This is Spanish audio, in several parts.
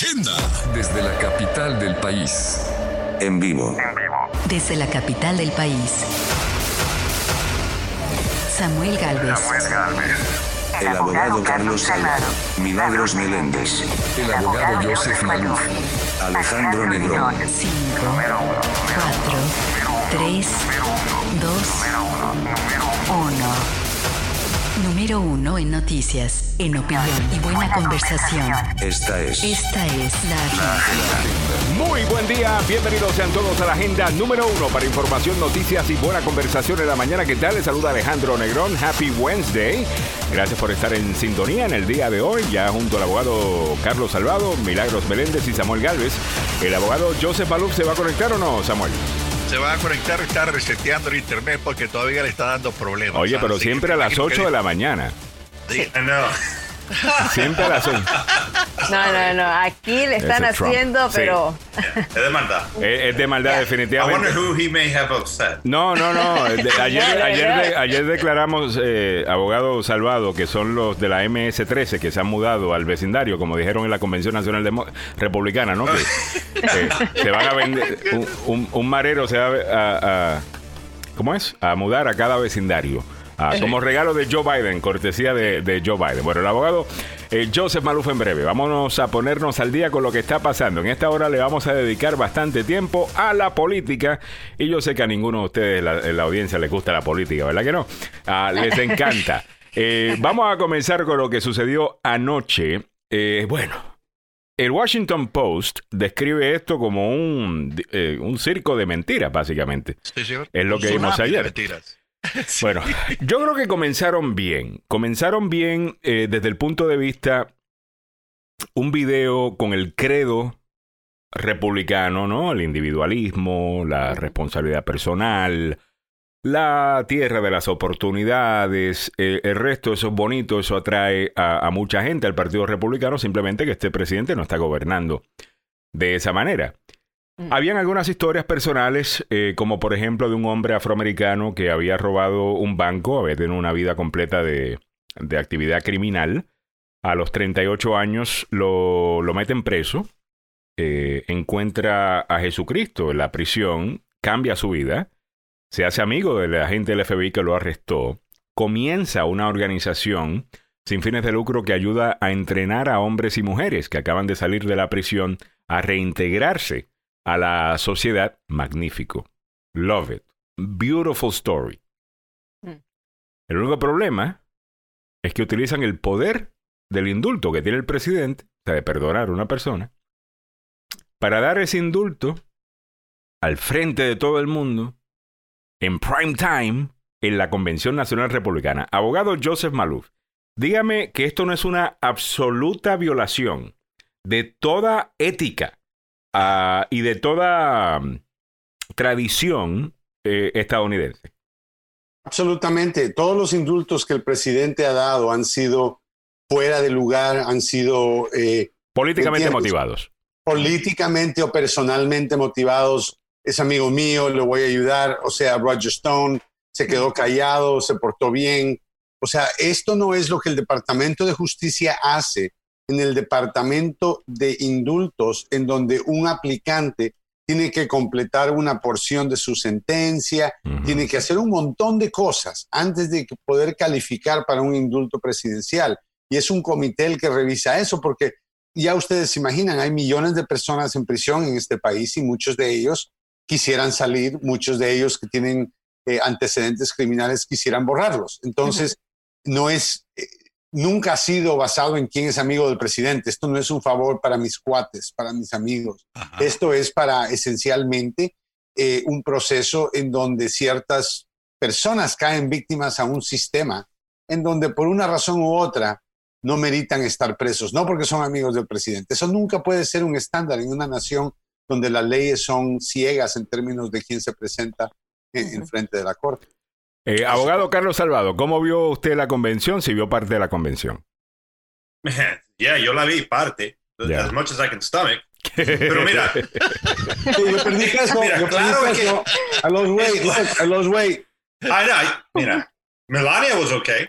Agenda. Desde la capital del país. En vivo. Desde la capital del país. Samuel Galvez. El abogado Carlos Salvador. Milagros Meléndez. El abogado Joseph Maluf. Alejandro Negrón. 5, 4, 3, 2, 1. Número 1 en noticias, en opinión y buena conversación. Esta es Esta es la agenda. Muy buen día, bienvenidos sean todos a la agenda número uno para información, noticias y buena conversación en la mañana. ¿Qué tal? Les saluda Alejandro Negrón. Happy Wednesday. Gracias por estar en sintonía en el día de hoy, ya junto al abogado Carlos Salvado, Milagros Meléndez y Samuel Galvez. ¿El abogado Joseph Baluf se va a conectar o no, Samuel? Se va a conectar, está reseteando el internet porque todavía le está dando problemas. Oye, pero Así siempre a las imagino 8 que- de la mañana. Sí, no. Siempre a las 8. No, no, no. Aquí le están Ese Trump. haciendo, Sí. pero Es de maldad. Es, es de maldad, I definitivamente. wonder who he may have upset. No, no, no. Ayer, ayer, de- ayer declaramos, eh, abogado Salvado, que son los de la MS-13 que se han mudado al vecindario, como dijeron en la Convención Nacional Demo- Republicana, ¿no? Que eh, se van a vender, un, un- un marero se va a, a- ¿Cómo es? A mudar a cada vecindario. Ah, como regalo de Joe Biden, cortesía de, de Joe Biden. Bueno, el abogado eh, Joseph Maluf en breve. Vámonos a ponernos al día con lo que está pasando. En esta hora le vamos a dedicar bastante tiempo a la política. Y yo sé que a ninguno de ustedes la- en la audiencia les gusta la política, ¿verdad que no? Ah, les encanta. Eh, vamos a comenzar con lo que sucedió anoche. Eh, bueno, el Washington Post describe esto como un, eh, un circo de mentiras, básicamente. Sí, señor. Es lo que vimos ayer. mentiras. Bueno, yo creo que comenzaron bien. Comenzaron bien eh, desde el punto de vista un video con el credo republicano, ¿no? El individualismo, la responsabilidad personal, la tierra de las oportunidades, eh, el resto, eso es bonito, eso atrae a, a mucha gente al Partido Republicano, simplemente que este presidente no está gobernando de esa manera. Habían algunas historias personales, eh, como por ejemplo de un hombre afroamericano que había robado un banco, había tenido una vida completa de, de actividad criminal. A los 38 años lo, lo meten preso, eh, encuentra a Jesucristo en la prisión, cambia su vida, se hace amigo del agente del FBI que lo arrestó, comienza una organización sin fines de lucro que ayuda a entrenar a hombres y mujeres que acaban de salir de la prisión a reintegrarse a la sociedad. Magnífico. Love it. Beautiful story. Mm. El único problema es que utilizan el poder del indulto que tiene el presidente, o sea, de perdonar a una persona, para dar ese indulto al frente de todo el mundo, en prime time, en la Convención Nacional Republicana. Abogado Joseph Maluf, dígame que esto no es una absoluta violación de toda ética y de toda mm, tradición eh, estadounidense. Absolutamente. Todos los indultos que el presidente ha dado han sido fuera de lugar, han sido eh, Políticamente motivados. políticamente o personalmente motivados. Es amigo mío, le voy a ayudar. O sea, Roger Stone se quedó callado, se portó bien. O sea, esto no es lo que el Departamento de Justicia hace en el Departamento de Indultos, en donde un aplicante tiene que completar una porción de su sentencia, tiene que hacer un montón de cosas antes de poder calificar para un indulto presidencial. Y es un comité el que revisa eso, porque ya ustedes se imaginan, hay millones de personas en prisión en este país y muchos de ellos quisieran salir, muchos de ellos que tienen eh, antecedentes criminales quisieran borrarlos. Entonces, no es, eh, nunca ha sido basado en quién es amigo del presidente. Esto no es un favor para mis cuates, para mis amigos. Ajá. Esto es para esencialmente eh, un proceso en donde ciertas personas caen víctimas a un sistema en donde por una razón u otra no meritan estar presos, no porque son amigos del presidente. Eso nunca puede ser un estándar en una nación donde las leyes son ciegas en términos de quién se presenta en, en frente de la corte. Eh, abogado Carlos Salvado, ¿cómo vio usted la convención? Si vio parte de la convención. yeah, yo la vi parte. As much as I can stomach. Pero mira, Sí, yo perdí peso, Mira, yo claro perdí que- peso. I lost weight, look, I lost weight. I, I, mira, Melania was okay.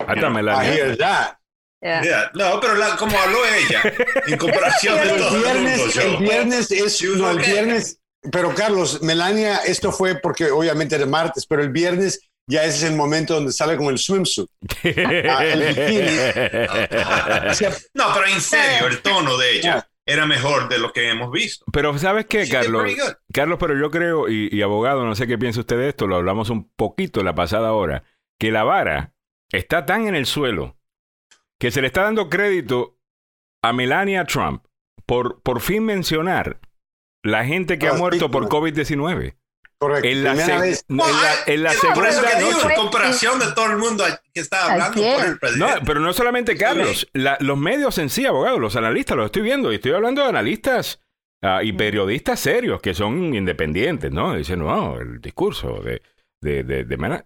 Hasta I Melania. hear that. Yeah. Yeah, No, pero la- como habló ella, en comparación de todo el mundo, viernes, yo- el viernes es, no, el viernes, pero Carlos, Melania, esto fue porque obviamente era martes, pero el viernes ya ese es el momento donde sale con el swimsuit. Ah, el bikini. No, pero en serio, el tono de ella Yeah. era mejor de lo que hemos visto. Pero ¿sabes qué, Carlos? Carlos, pero yo creo, y, y abogado, no sé qué piensa usted de esto, lo hablamos un poquito la pasada hora, que la vara está tan en el suelo que se le está dando crédito a Melania Trump por por fin mencionar la gente que ha Las muerto por víctimas. COVID-19. Correcto. En la, Primera se- vez. en la, en la Es por eso que digo, noche. comparación de todo el mundo que está hablando por el No, presidente. pero no solamente Carlos, la- los medios en sí, abogados, los analistas, los estoy viendo, y estoy hablando de analistas ah, y periodistas serios que son independientes, ¿no? Dicen, no, el discurso de, de, de, de Mena-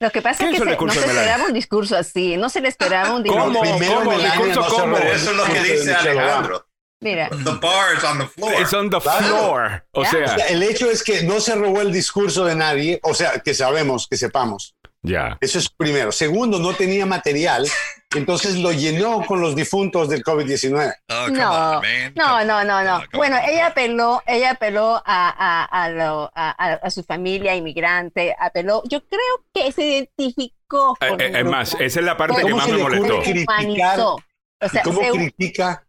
Lo que pasa ¿Qué es que se- no se esperaba un discurso así, no se le esperaba un ¿Cómo? discurso. primero ¿Cómo? Melania ¿Discurso no cómo? Eso es lo que de dice. Alejandro. Mira, The bar is on the floor. It's on the floor. O Ya. O sea, sea, el hecho es que no se robó el discurso de nadie, o sea, que sabemos, que sepamos. ya. Eso es primero. Segundo, no tenía material, entonces lo llenó con los difuntos del COVID-19. Oh, no, no, no, no, no. Bueno, ella apeló, ella apeló a, a, a, lo- a, su familia inmigrante, apeló, yo creo que se identificó Eh, con eh, Es grupo. más, esa es la parte que ¿Cómo más se me molestó. criticar? O sea, ¿Cómo se- critica,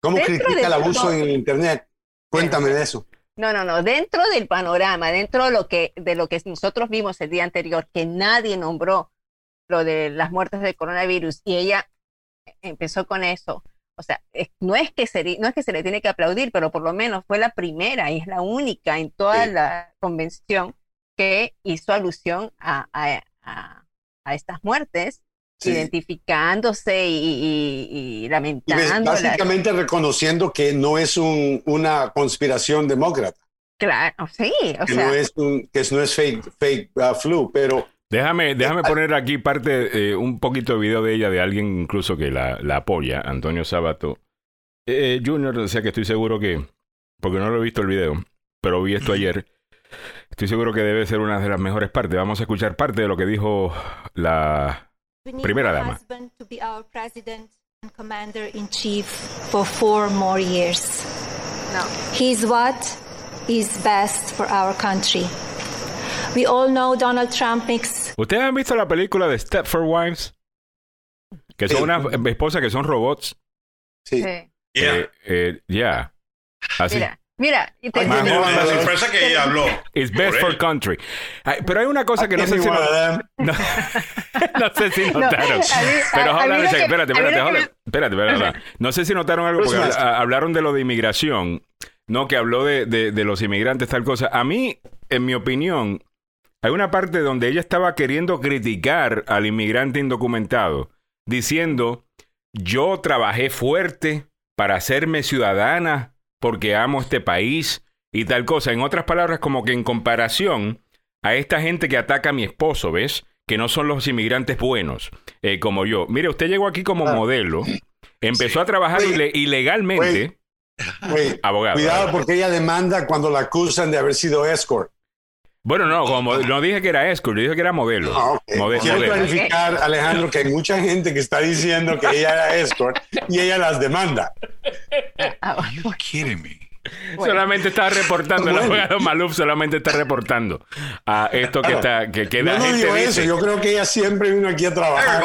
cómo critica el abuso en Internet? Cuéntame de eso. No, no, no. Dentro del panorama, dentro de lo que, de lo que nosotros vimos el día anterior, que nadie nombró lo de las muertes de coronavirus y ella empezó con eso. O sea, no es que se, no es que se le tiene que aplaudir, pero por lo menos fue la primera y es la única en toda Sí. la convención que hizo alusión a, a- a- a estas muertes, Sí. identificándose y, y- lamentando. básicamente reconociendo que no es un- una conspiración demócrata, Claro, sí, o que sea, no es un, que no es fake, fake uh, flu, pero Déjame, déjame poner aquí parte, eh, un poquito de video de ella, de alguien incluso que la, la apoya, Antonio Sabato. Eh, Junior, o sea que estoy seguro que, porque no lo he visto el video, pero vi esto ayer, estoy seguro que debe ser una de las mejores partes. Vamos a escuchar parte de lo que dijo la... Primera dama. ¿Ustedes han visto la película de Stepford Wives? Que son Sí. unas esposas que son robots. sí. sí. Yeah. Eh, eh, Ya. Así. Mira, mira, y te- la sorpresa que ella habló. It's best for country. Ay, pero hay una cosa que no sé si... Jimmy no- Wardell. No, no sé si No, notaron. a mí- Pero espérate, espérate, espérate, espérate. No sé si notaron algo porque Christmas. habla- hablaron de lo de inmigración, no que habló de, de- de los inmigrantes, tal cosa. A mí, en mi opinión, hay una parte donde ella estaba queriendo criticar al inmigrante indocumentado, diciendo, yo trabajé fuerte para hacerme ciudadana porque amo este país y tal cosa. En otras palabras, como que en comparación a esta gente que ataca a mi esposo, ¿ves? Que no son los inmigrantes buenos, eh, como yo. Mire, usted llegó aquí como Ah. modelo, empezó a trabajar ile- ilegalmente. Abogado. Cuidado porque ella demanda cuando la acusan de haber sido escort. Bueno, no, como no dije que era escort, dije que era modelo. Ah, ok. Mode- Quiero modelo. clarificar, Alejandro, que hay mucha gente que está diciendo que ella era escort y ella las demanda. Ah, You kidding me? bueno. Solamente está reportando, el abogado Maluf solamente está reportando a esto que Claro. está, que, que Yo la no gente digo dice. eso, yo creo que ella siempre vino aquí a trabajar.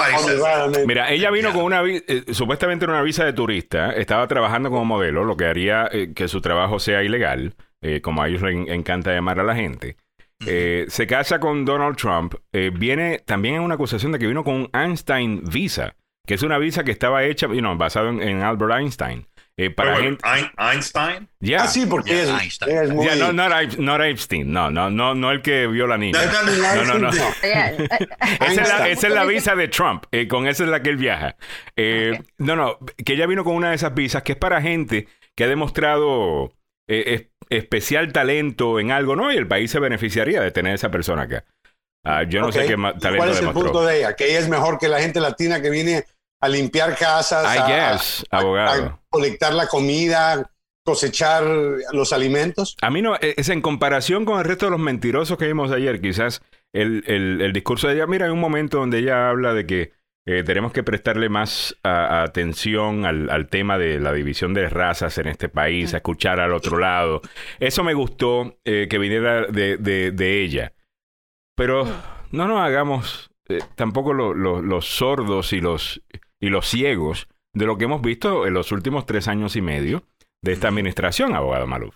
Mira, ella vino con una eh, supuestamente era una visa de turista, estaba trabajando como modelo, lo que haría eh, que su trabajo sea ilegal, eh, como a ellos les en- encanta llamar a la gente. Eh, se casa con Donald Trump, eh, viene también en una acusación de que vino con un Einstein Visa, que es una visa que estaba hecha, you know, basado en, en Albert Einstein. eh, para Wait, gente, wait, Einstein. ya, Ah, sí, porque Yeah, es, ella es muy... No, no, era Ep- no no, no, no, no el que vio la niña. No, no, no. Es, la, Einstein. esa es la visa de Trump, eh, con esa es la que él viaja. Eh, No, no, que ella vino con una de esas visas que es para gente que ha demostrado eh, es- especial talento en algo, ¿no? Y el país se beneficiaría de tener esa persona acá. Ah, yo no sé qué ma- talento ¿Cuál es el demostró. punto de ella? Que ella es mejor que la gente latina que viene a limpiar casas, I a, guess, a- abogado. a colectar la comida, cosechar los alimentos. A mí no, eh, es en comparación con el resto de los mentirosos que vimos ayer, quizás el, el- el discurso de ella, mira, hay un momento donde ella habla de que eh, tenemos que prestarle más a- atención al, al tema de la división de razas en este país, a escuchar al otro lado. Eso me gustó eh, que viniera de, de- de ella. Pero no nos hagamos eh, tampoco lo- lo- los sordos y los, y los ciegos de lo que hemos visto en los últimos tres años y medio de esta administración, abogado Maluf.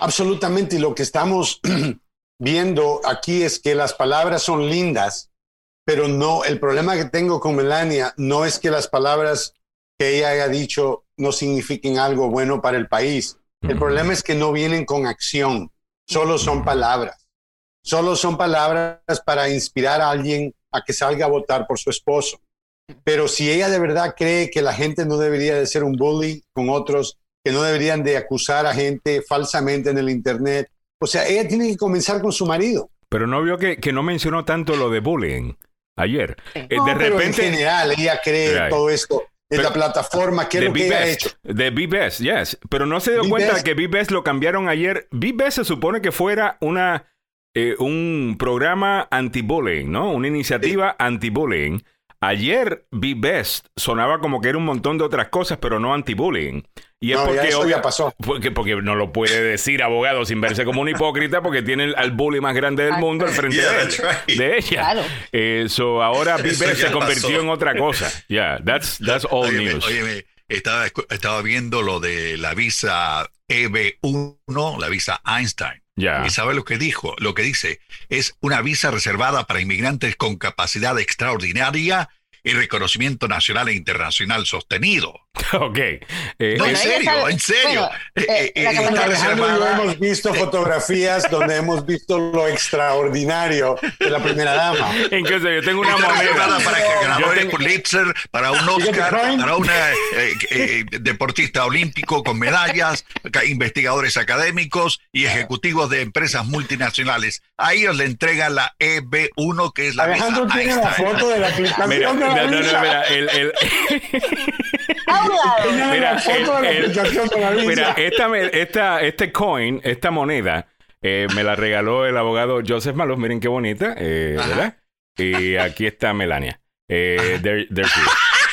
Absolutamente, y lo que estamos viendo aquí es que las palabras son lindas, pero no, el problema que tengo con Melania no es que las palabras que ella haya dicho no signifiquen algo bueno para el país. El problema es que no vienen con acción, solo son palabras. Solo son palabras para inspirar a alguien a que salga a votar por su esposo. Pero si ella de verdad cree que la gente no debería de ser un bully con otros, que no deberían de acusar a gente falsamente en el Internet, o sea, ella tiene que comenzar con su marido. Pero no vio que, que no mencionó tanto lo de bullying ayer. Eh, No, de pero en repente... general, ella cree Right. todo esto de Pero- la plataforma, ¿qué es lo que ella ha Best, hecho? de Be Best, yes. Pero no se dio Be cuenta Best. que Be Best lo cambiaron ayer. Be Best se supone que fuera una eh, un programa anti-bullying, ¿no? Una iniciativa anti-bullying. Ayer Be Best sonaba como que era un montón de otras cosas, pero no anti-bullying. Y es No, ya porque, eso obvia- ya pasó. porque, porque no lo puede decir abogado sin verse como un hipócrita, porque tiene al bully más grande del mundo al frente Yeah, de, that's él, right. de ella. Claro. Eh, so ahora Be Eso Best ya se convirtió pasó. en otra cosa. Yeah, that's, that's all Óyeme, news. óyeme, estaba, escu- estaba viendo lo de la visa EB1, la visa Einstein. ¿Y sabe lo que dijo? Lo que dice es una visa reservada para inmigrantes con capacidad extraordinaria y reconocimiento nacional e internacional sostenido. Ok. Eh, No, en serio, sabe- en serio. bueno, Eh, eh, eh, eh, está hemos visto fotografías donde hemos visto lo extraordinario de la primera dama. Incluso yo tengo una moneda. para que ganador tengo- Pulitzer, para un Oscar, para un deportista olímpico con medallas, investigadores académicos y ejecutivos de empresas multinacionales. A ellos le entregan la EB1, que es la Alejandro visa tiene la foto de la aplicación Mira, de no, la no, no, visa. mira, el, el-. Tiene mira, el- mira, esta, esta, este coin, esta moneda, eh, me la regaló el abogado Joseph Maluf. Miren qué bonita, eh, ¿verdad? Y aquí está Melania. Eh, she is.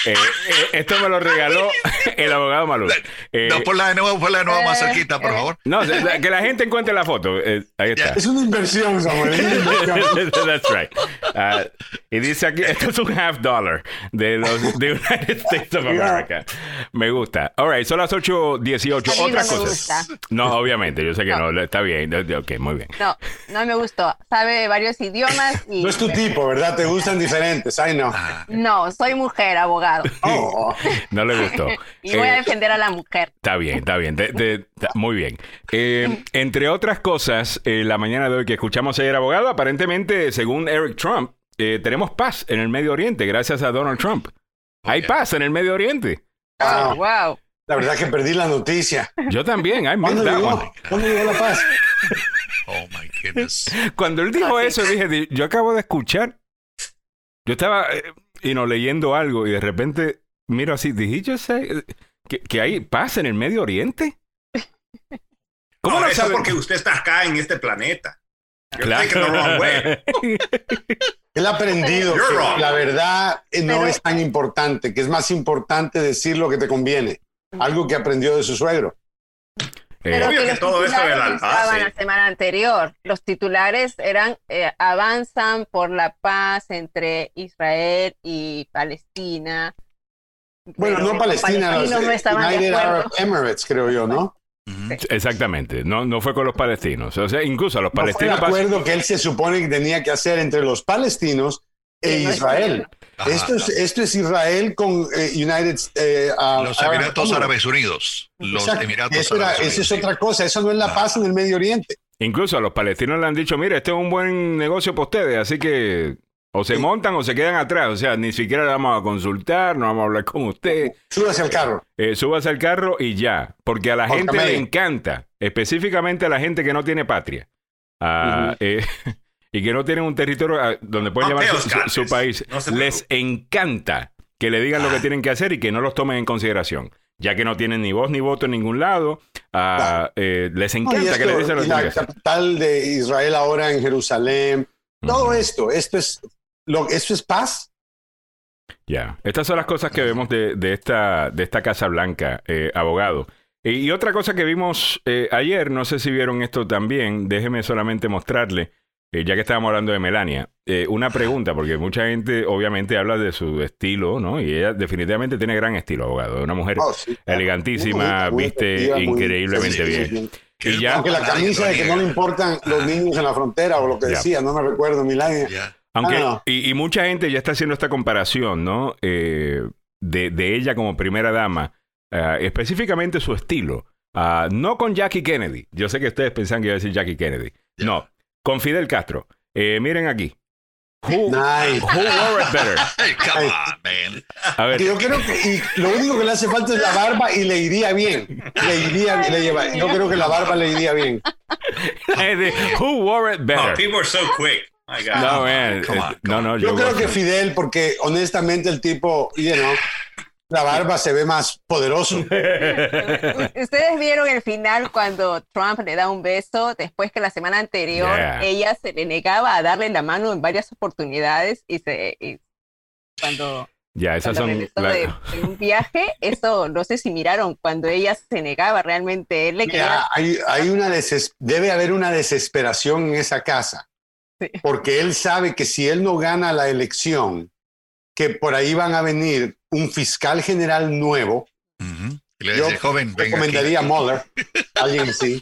Eh, eh, esto me lo regaló el abogado Maluf. Eh, No, ponla de nuevo, ponla de nuevo más Eh, cerquita, por eh. favor. no, que la gente encuentre la foto. Eh, ahí está. Es una inversión, Samuel. That's right. Ah, y dice aquí, esto es un half dollar de los de United States of America. Me gusta. All right, son las 8.18. A mí no Otras me cosas. gusta. No, obviamente, yo sé que no, No. está bien. Ok, muy bien. No, no me gustó. Sabe varios idiomas y No es tu tipo, ¿verdad? Te gustan diferentes. Ay, no. no, soy mujer, abogado. Oh, No le gustó. Y voy a Eh, defender a la mujer. Está bien, está bien. De- de- ta- muy bien. Eh, entre otras cosas, eh, la mañana de hoy que escuchamos ayer, abogado, aparentemente, según Eric Trump, eh, tenemos paz en el Medio Oriente gracias a Donald Trump. Hay paz en el Medio Oriente. Ah. Oh, wow. la verdad que perdí la noticia. Yo también. I ¿Cuándo llegó? ¿Cuándo llegó la paz? Oh my goodness. Cuando él dijo Así. eso, dije, di- yo acabo de escuchar. Yo estaba eh, y no leyendo algo y de repente miro así, dije, yo sé que, que hay paz en el Medio Oriente. ¿Cómo No, lo eso sabe? porque usted está acá en este planeta. You're Claro. thinking the wrong way. Él ha aprendido You're que wrong. la verdad eh, no Pero- es tan importante, que es más importante decir lo que te conviene. Algo que aprendió de su suegro. Pero Obvio que los todo eso de la titulares paz, estaban sí. la semana anterior. Los titulares eran eh, avanzan por la paz entre Israel y Palestina. Bueno, no los Palestina, los palestinos no estaban de United. Arab Emirates, creo yo, ¿no? Ujú. Exactamente, no, no fue con los palestinos. O sea, incluso a los No fue el palestinos. acuerdo que él se supone que tenía que hacer entre los palestinos e Sí, no Israel. Ajá. Esto es, esto es Israel con eh, United eh, Los Arab Emiratos Emirates. Árabes Unidos. Los Exacto. Emiratos Eso era- Árabes Esa es Unidos. otra cosa, eso no es la Ah. paz en el Medio Oriente. Incluso a los palestinos le han dicho, mire, este es un buen negocio para ustedes, así que o se Sí. montan o se quedan atrás. O sea, ni siquiera le vamos a consultar, no vamos a hablar con usted. Súbase al carro. Eh, súbase al carro y ya. Porque a la Por gente le encanta, específicamente a la gente que no tiene patria. ah, eh, y que no tienen un territorio ah, donde pueden No te su, su- su oscates. país. No Les encanta que le digan lo Ah. que tienen que hacer y que no los tomen en consideración. Ya que no tienen ni voz ni voto en ningún lado, ah, eh, les No, encanta que le esto, dicen lo que tienen que la hacer. capital de Israel ahora en Jerusalén. Todo esto, esto es, lo, esto es paz. Ya, estas son las cosas que vemos de, de esta, de esta Casa Blanca, eh, abogado. Y, y otra cosa que vimos eh, ayer, no sé si vieron esto también, déjeme solamente mostrarle, eh, ya que estábamos hablando de Melania, eh, una pregunta, porque mucha gente obviamente habla de su estilo, ¿no? Y ella definitivamente tiene gran estilo, abogado. Una mujer Oh, sí, elegantísima, Muy- muy viste muy- increíblemente sí, sí, bien. sí. Y ya, Aunque la camisa de que no le importan los niños en la frontera o lo que decía, no me recuerdo, Milania. Ya. Aunque, Ah, no. y, y mucha gente ya está haciendo esta comparación, ¿no? Eh, de, de ella como primera dama, eh, específicamente su estilo. Ah, no con Jackie Kennedy. Yo sé que ustedes pensan que iba a decir Jackie Kennedy. No, con Fidel Castro. Eh, miren aquí. Who, Nice. who wore it better? Come on, man. A ver, yo creo que y lo único que le hace falta es la barba y le iría bien. Le iría, le lleva- yo creo que la barba le iría bien. who wore it Oh, better? people are so quick. My God. No, man. Come on, eh, no, no, Yo yo creo que Fidel, porque honestamente el tipo, you know, la barba se ve más poderoso. Ustedes vieron el final cuando Trump le da un beso después que la semana anterior Yeah. ella se le negaba a darle la mano en varias oportunidades y se y cuando, Ya, esas cuando son. la- de, de un viaje, eso no sé si miraron cuando ella se negaba realmente él le quería Mira, hay, hay una deses- debe haber una desesperación en esa casa. Sí. Porque él sabe que si él no gana la elección, que por ahí van a venir un fiscal general nuevo. Y le Yo dice, joven, venga aquí. recomendaría a Mueller, alguien así,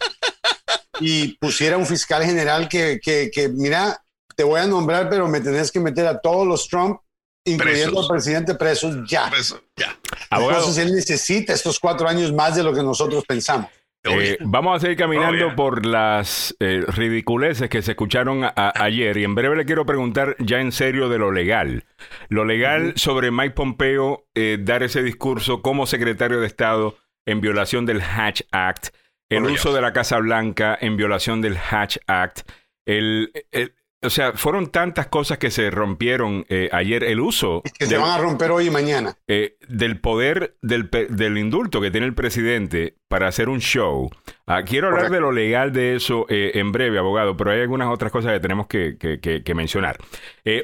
y pusiera un fiscal general que, que, que, mira, te voy a nombrar, pero me tenés que meter a todos los Trump, incluyendo Presos. al presidente presos, ya. Eso, ya. Abogado. Entonces él necesita estos cuatro años más de lo que nosotros pensamos. Eh, vamos a seguir caminando Oh, yeah. por las eh, ridiculeces que se escucharon a- ayer y en breve le quiero preguntar ya en serio de lo legal. Lo legal sobre Mike Pompeo eh, dar ese discurso como secretario de Estado en violación del Hatch Act, el uso de la Casa Blanca en violación del Hatch Act, el, el- o sea, fueron tantas cosas que se rompieron eh, ayer, el uso Que se van a romper hoy y mañana. eh, del poder del, del indulto que tiene el presidente para hacer un show. Ah, quiero hablar Correcto. de lo legal de eso eh, en breve, abogado, pero hay algunas otras cosas que tenemos que, que- que- que mencionar.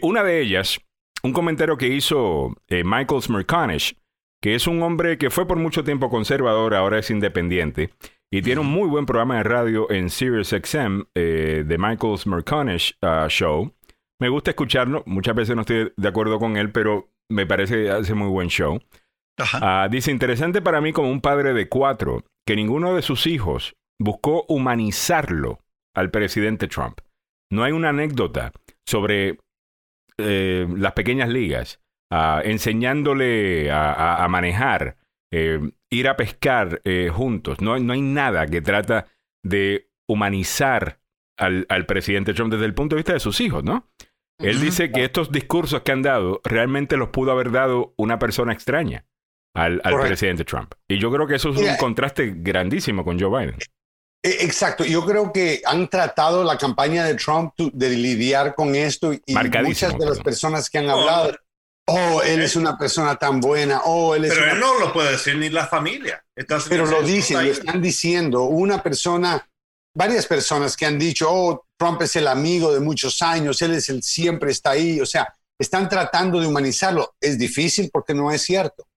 Una de ellas, un comentario que hizo Michael Smerconish, que es un hombre que fue por mucho tiempo conservador, ahora es independiente, y tiene un muy buen programa de radio en SiriusXM, eh, The Michael Smerconish ah, Show. Me gusta escucharlo, muchas veces no estoy de acuerdo con él, pero me parece que hace muy buen show. Ajá. Ah, dice, interesante para mí como un padre de cuatro, que ninguno de sus hijos buscó humanizarlo al presidente Trump. No hay una anécdota sobre eh, las pequeñas ligas, ah, enseñándole a, a- a manejar, eh, ir a pescar eh, juntos. No, hay- no hay nada que trata de humanizar al, al presidente Trump desde el punto de vista de sus hijos, ¿no? Él dice que estos discursos que han dado realmente los pudo haber dado una persona extraña al, al presidente Trump. Y yo creo que eso es un Mira, contraste grandísimo con Joe Biden. Eh, Exacto, yo creo que han tratado la campaña de Trump de lidiar con esto y muchas de las personas que han hablado, oh, él es una persona tan buena, oh, él es Pero una- él no lo puede decir ni la familia. Entonces, pero lo dicen, lo están diciendo, una persona, varias personas que han dicho, oh, Trump es el amigo de muchos años, él es el siempre está ahí, o sea, están tratando de humanizarlo. Es difícil porque no es cierto.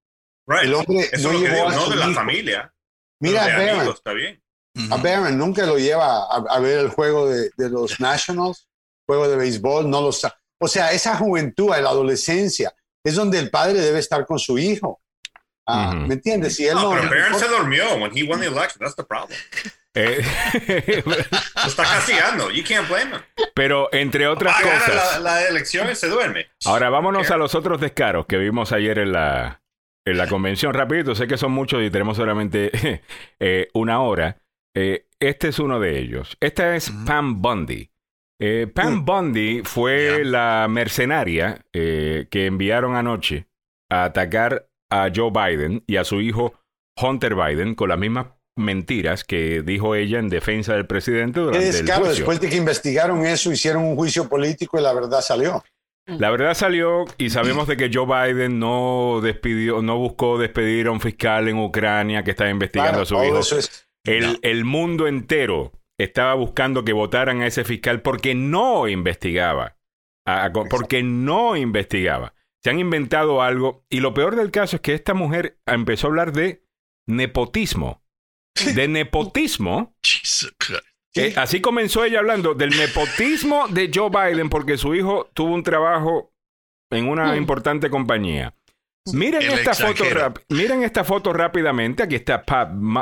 Right. El hombre Eso no es lo que llevó digo, a no de la hijo. familia. Mira, de Barron, amigos, está bien. Ujú. A Barron nunca lo lleva a, a ver el juego de, de los Nationals, juego de béisbol, no lo sa- O sea, esa juventud, la adolescencia, es donde el padre debe estar con su hijo. Ah. ¿Me entiendes? Si él No, no, pero Barron se durmió when he won the election. That's the problem. Eh, está castigando. You can't blame him. pero entre otras cosas. la, la elección y se duerme. Ahora vámonos a los otros descaros que vimos ayer en la, en la convención. Rapidito, sé que son muchos y tenemos solamente eh, una hora. Eh, este es uno de ellos. Esta es. Pam Bundy. Eh, Pam Mm. Bundy fue la mercenaria eh, que enviaron anoche a atacar a Joe Biden y a su hijo Hunter Biden con las mismas mentiras que dijo ella en defensa del presidente durante es el claro, juicio. después de que investigaron eso, hicieron un juicio político y la verdad salió. La verdad salió y sabemos de que Joe Biden no despidió, no buscó despedir a un fiscal en Ucrania que estaba investigando Claro, a su hijo. eso es- El, No. el mundo entero estaba buscando que votaran a ese fiscal porque no investigaba. A- a- porque no investigaba. se han inventado algo. Y lo peor del caso es que esta mujer empezó a hablar de nepotismo. De nepotismo. Eh, así comenzó ella hablando del nepotismo de Joe Biden porque su hijo tuvo un trabajo en una importante compañía. Miren esta, foto miren esta foto rápidamente. Aquí está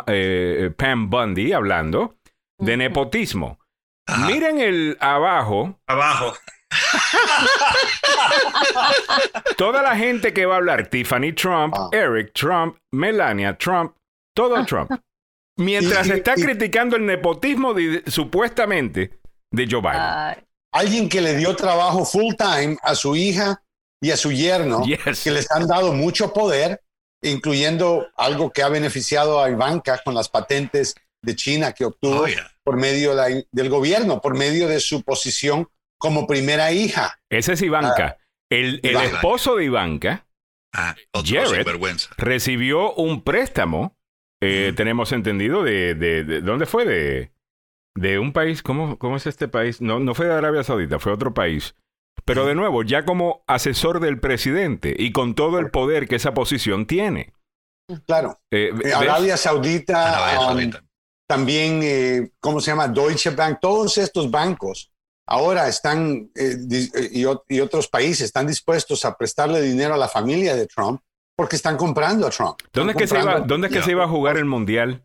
eh, Pam Bundy hablando de nepotismo. Ajá. Miren el abajo, Abajo. toda la gente que va a hablar, Tiffany Trump, Ah. Eric Trump, Melania Trump, todo Trump. Mientras Y- está y- criticando el nepotismo de- supuestamente de Joe Biden. Alguien que le dio trabajo full time a su hija y a su yerno, Yes. que les han dado mucho poder, incluyendo algo que ha beneficiado a Ivanka con las patentes de China que obtuvo Oh, yeah. por medio de del gobierno, por medio de su posición como primera hija. Ese es Ivanka. el, el Ivanka. esposo de Ivanka Ah, otro Jared. recibió un préstamo, eh, tenemos entendido, de, de, de- ¿Dónde fue? De, de un país. ¿cómo, ¿Cómo es este país? No, no fue de Arabia Saudita, fue otro país. Pero de nuevo, ya como asesor del presidente y con todo el poder que esa posición tiene. Claro. Eh. Arabia Saudita, Arabia um, Saudita. También, eh, ¿cómo se llama? Deutsche Bank, todos estos bancos ahora están, eh, eh, y, otros países están dispuestos a prestarle dinero a la familia de Trump porque están comprando a Trump. ¿Dónde es que, se iba, comprando- ¿dónde es que Ya. se iba a jugar el mundial?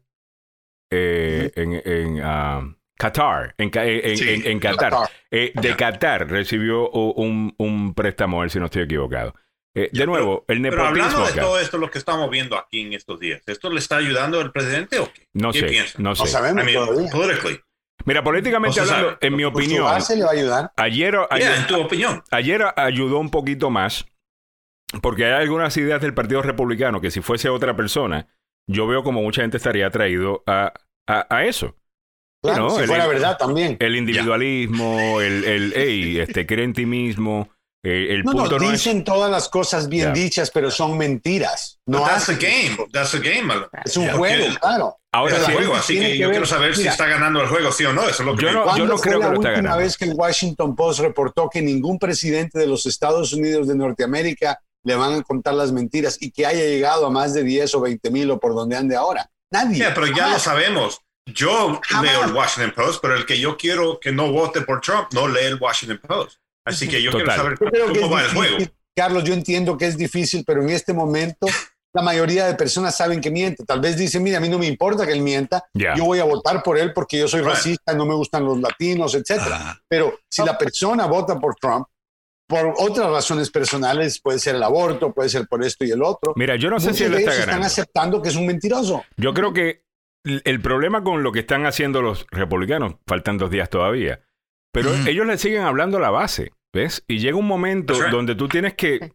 Eh, en en, ah, Qatar. En, Ca- en, Sí, en- Qatar. Qatar. Eh, de. Qatar recibió un, un préstamo, a ver si no estoy equivocado. Eh, de Ya, nuevo, el Pero hablando nepotismo de acá. todo esto, lo que estamos viendo aquí en estos días, ¿esto le está ayudando al presidente o qué? No ¿Qué sé, piensa? no No sé. sabemos I mean, todavía. politically. Mira, políticamente No hablando, en mi su opinión, base le va a ayudar. ayer, ayer, Yeah, en tu opinión. ayer ayudó un poquito más, porque hay algunas ideas del Partido Republicano que si fuese otra persona, yo veo como mucha gente estaría atraído a, a, a eso. Claro, No, si el- fuera verdad también. El individualismo, el, el, hey, este, cree en ti mismo. Eh, el No, punto no, no, dicen todas las cosas bien Ya. dichas, pero son mentiras. No But that's hacen- game. That's the game. Es un Ya, juego, claro. Ahora Es sí, la juego, así que que yo ver- quiero saber si mira. está ganando el juego, sí o no. Eso es lo que Yo no- ¿Cuándo no fue creo la que lo está última ganando. vez que el Washington Post reportó que ningún presidente de los Estados Unidos de Norteamérica le van a contar las mentiras y que haya llegado a más de 10 o 20 mil o por donde ande ahora? Nadie. Yeah, pero ya lo Jamás. sabemos. Yo Jamás. leo el Washington Post, pero el que yo quiero que no vote por Trump no lee el Washington Post. Así que yo Total. quiero saber Yo cómo va es el juego. difícil. Carlos, yo entiendo que es difícil, pero en este momento la mayoría de personas saben que miente. Tal vez dicen, mira, a mí no me importa que él mienta, Ya. yo voy a votar por él porque yo soy Right. racista, no me gustan los latinos, etcétera. Ajá. Pero si la persona vota por Trump, por otras razones personales, puede ser el aborto, puede ser por esto y el otro, Mira, yo no sé muchos si él está ellos están ganando. aceptando que es un mentiroso. Yo creo que el el problema con lo que están haciendo los republicanos, faltan dos días todavía, pero ellos le siguen hablando a la base, ¿ves? Y llega un momento right. donde tú tienes que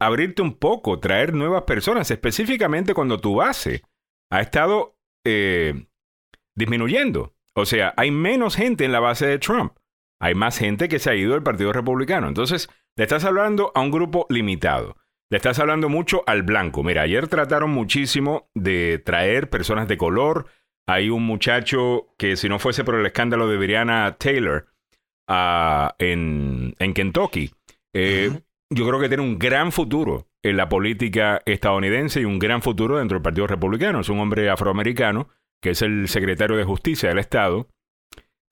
abrirte un poco, traer nuevas personas, específicamente cuando tu base ha estado eh, disminuyendo. O sea, hay menos gente en la base de Trump. Hay más gente que se ha ido del Partido Republicano. Entonces, le estás hablando a un grupo limitado. Le estás hablando mucho al blanco. Mira, ayer trataron muchísimo de traer personas de color. Hay un muchacho que si no fuese por el escándalo de Brianna Taylor ah, en, en Kentucky, eh, yo creo que tiene un gran futuro en la política estadounidense y un gran futuro dentro del Partido Republicano. Es un hombre afroamericano que es el secretario de Justicia del Estado,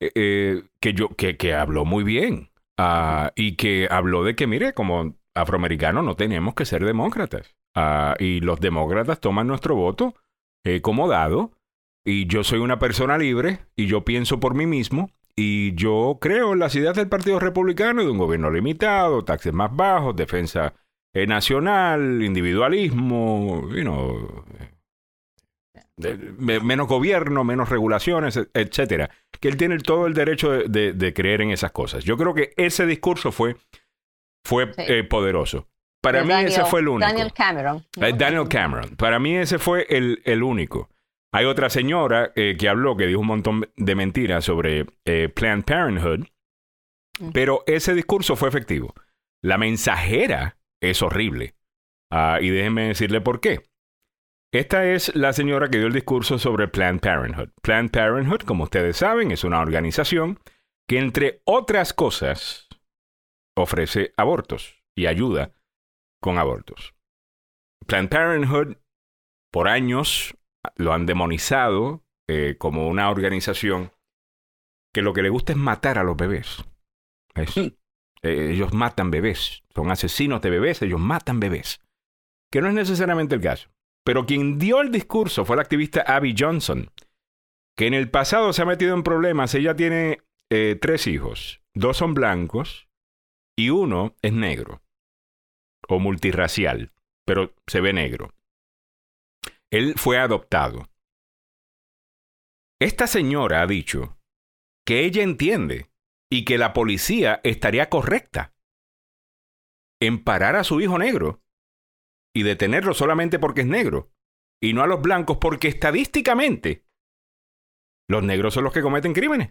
eh, eh, que, yo, que, que habló muy bien ah, y que habló de que, mire, como afroamericanos no tenemos que ser demócratas. Ah, y los demócratas toman nuestro voto eh, como dado. Y yo soy una persona libre y yo pienso por mí mismo. Y yo creo en las ideas del Partido Republicano de un gobierno limitado, taxes más bajos, defensa eh, nacional, individualismo, you know, de- menos gobierno, menos regulaciones, et- etcétera. Que él tiene todo el derecho de, creer en esas cosas. Yo creo que ese discurso fue, fue Sí. eh, poderoso. Para mí ese fue el único. Daniel Cameron. ¿no? Eh, Daniel Cameron. Para mí ese fue el, el único. Hay otra señora eh, que habló, que dijo un montón de mentiras sobre eh, Planned Parenthood, pero ese discurso fue efectivo. La mensajera es horrible. Ah, y déjenme decirle por qué. Esta es la señora que dio el discurso sobre Planned Parenthood. Planned Parenthood, como ustedes saben, es una organización que, entre otras cosas, ofrece abortos y ayuda con abortos. Planned Parenthood, por años, lo han demonizado eh, como una organización que lo que le gusta es matar a los bebés. Es- eh, ellos matan bebés, son asesinos de bebés, ellos matan bebés. Que no es necesariamente el caso. Pero quien dio el discurso fue la activista Abby Johnson, que en el pasado se ha metido en problemas. Ella tiene eh, tres hijos, dos son blancos y uno es negro o multirracial, pero se ve negro. Él fue adoptado. Esta señora ha dicho que ella entiende y que la policía estaría correcta en parar a su hijo negro y detenerlo solamente porque es negro y no a los blancos porque estadísticamente los negros son los que cometen crímenes